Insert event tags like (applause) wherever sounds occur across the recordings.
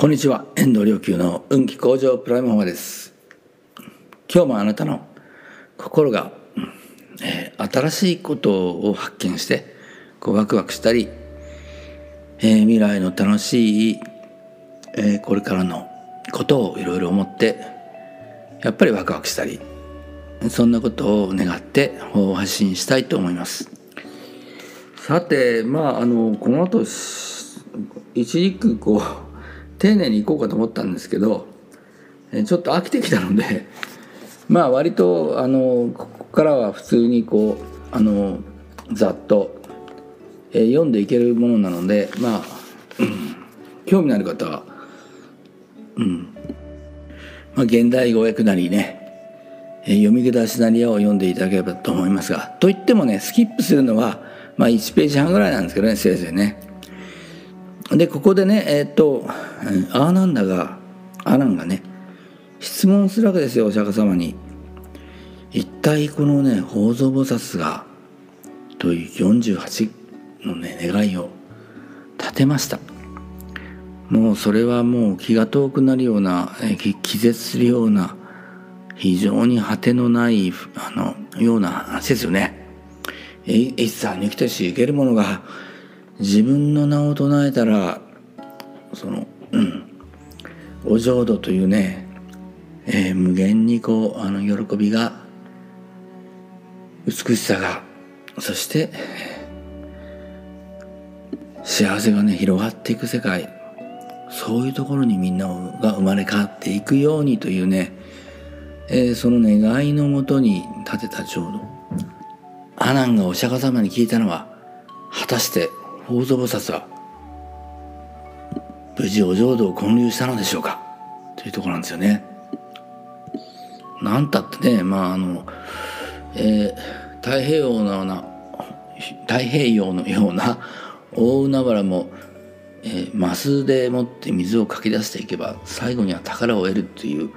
こんにちは。遠藤良久の運気向上プライムホーマです。今日もあなたの心が、えー、新しいことを発見してこうワクワクしたり、えー、未来の楽しい、えー、これからのことをいろいろ思ってやっぱりワクワクしたりそんなことを願って発信したいと思います。さてまああのこの後一軸こう丁寧に行こうかと思ったんですけどちょっと飽きてきたので (laughs) まあ割とあのここからは普通にこうあのざっと、え読んでいけるものなのでまあ、うん、興味のある方はうんまあ現代語訳なりね読み下しなりを読んでいただければと思いますがといってもねスキップするのは、まあ、1ページ半ぐらいなんですけどねせいぜいね。でここでねえー、っとアーナンダがアナンがね質問するわけですよお釈迦様に。一体このね宝蔵菩薩がという48のね願いを立てましたもうそれはもう気が遠くなるような気絶するような非常に果てのないあのような話ですよね。一切に生きとし生けるものが自分の名を唱えたらその、うん、お浄土というね、えー、無限にこうあの喜びが美しさがそして幸せがね広がっていく世界。そういうところにみんなが生まれ変わっていくようにというね、えー、その願いのもとに立てた浄土。阿南がお釈迦様に聞いたのは果たして宝蔵菩薩は無事お浄土を建立したのでしょうか？というところなんですよね。なんたってねまああの、えー、太平洋のような太平洋のような大海原も、えー、マスでもって水をかき出していけば最後には宝を得るっていう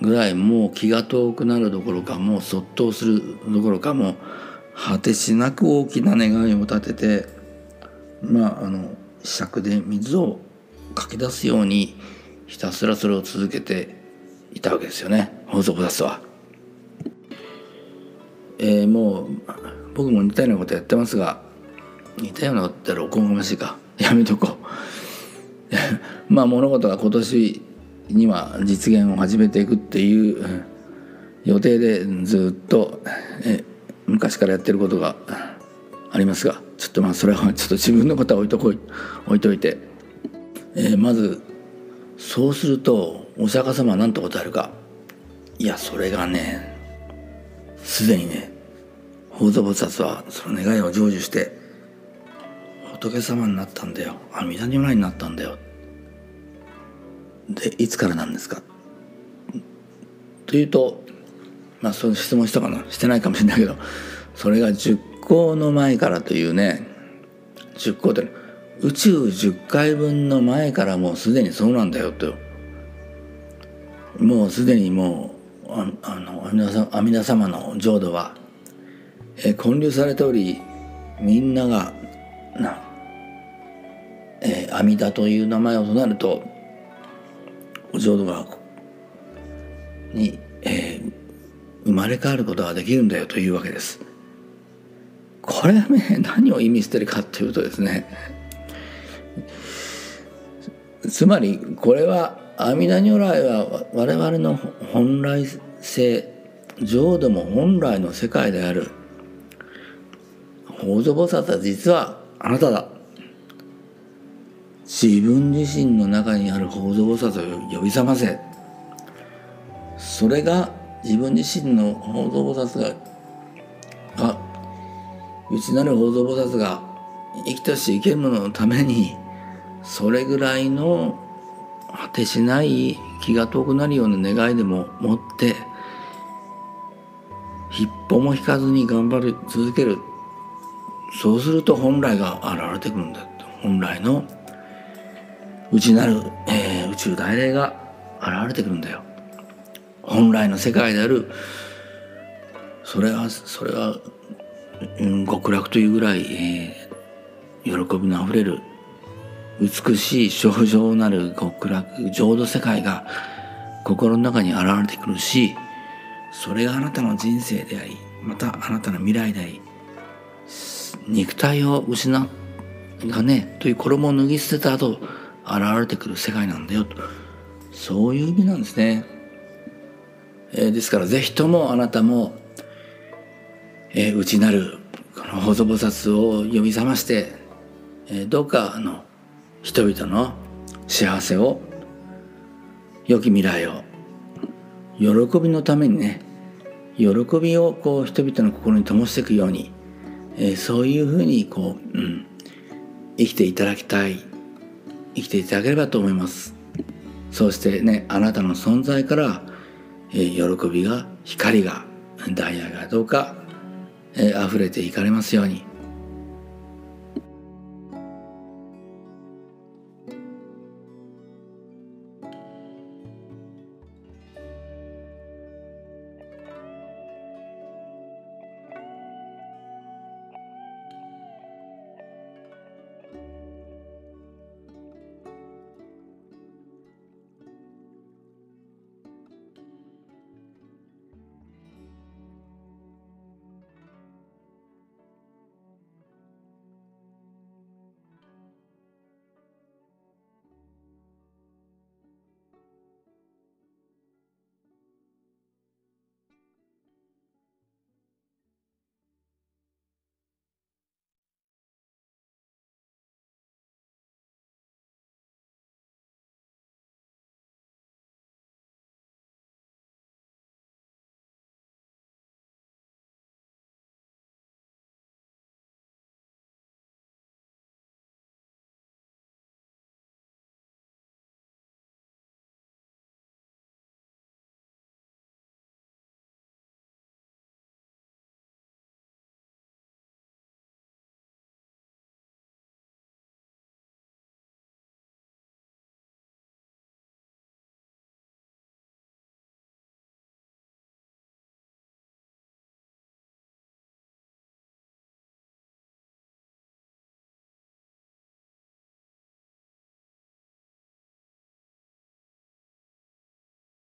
ぐらいもう気が遠くなるどころかもうそっとするどころかもう果てしなく大きな願いを立ててまああの尺で水をかき出すようにひたすらそれを続けていたわけですよね。法則出すは。えー、もう僕も似たようなことやってますが似たようなことったらおこがましいか。やめとこう。(laughs) まあ物事が今年には実現を始めていくっていう予定でずっとえ昔からやってることがありますがちょっとまあそれはちょっと自分のことは置いとこい置いといて、えー、まずそうするとお釈迦様は何と答えるか。いやそれがねすでにね宝蔵菩薩はその願いを成就して仏様になったんだよ。阿弥陀如来になったんだよ。でいつからなんですか？というとまあその質問したかな？してないかもしれないけどそれが10行の前からというね10行って宇宙10回分の前からもうすでにそうなんだよともうすでにもうああの阿弥陀様の浄土は、え建立されておりみんながな、えー、阿弥陀という名前を唱えるとお浄土がに、えー、生まれ変わることができるんだよというわけです。これね何を意味してるかっていうとですねつまりこれは阿弥陀如来は我々の本来性浄土も本来の世界である。宝蔵菩薩は実はあなただ。自分自身の中にある宝蔵菩薩を呼び覚ませ。それが自分自身の宝蔵菩薩が内なる宝蔵菩薩が生きとし生けるもののためにそれぐらいの果てしない気が遠くなるような願いでも持って一歩も引かずに頑張り続ける。そうすると本来が現れてくるんだ本来の内なる、えー、宇宙大霊が現れてくるんだよ。本来の世界である。それはそれは極楽というぐらい、えー、喜びのあふれる美しい症状なる極楽浄土世界が心の中に現れてくるしそれがあなたの人生でありまたあなたの未来であり肉体を失っがねという衣を脱ぎ捨てた後現れてくる世界なんだよと。そういう意味なんですね、えー、ですから是非ともあなたも、えー、内なるこの細菩薩を呼び覚まして、えー、どうかあの人々の幸せを良き未来を喜びのためにね喜びをこう人々の心に灯していくように、えー、そういうふうにこう、うん、生きていただきたい生きていただければと思います。そしてねあなたの存在から、えー、喜びが光がダイヤがどうか、えー、溢れていかれますように。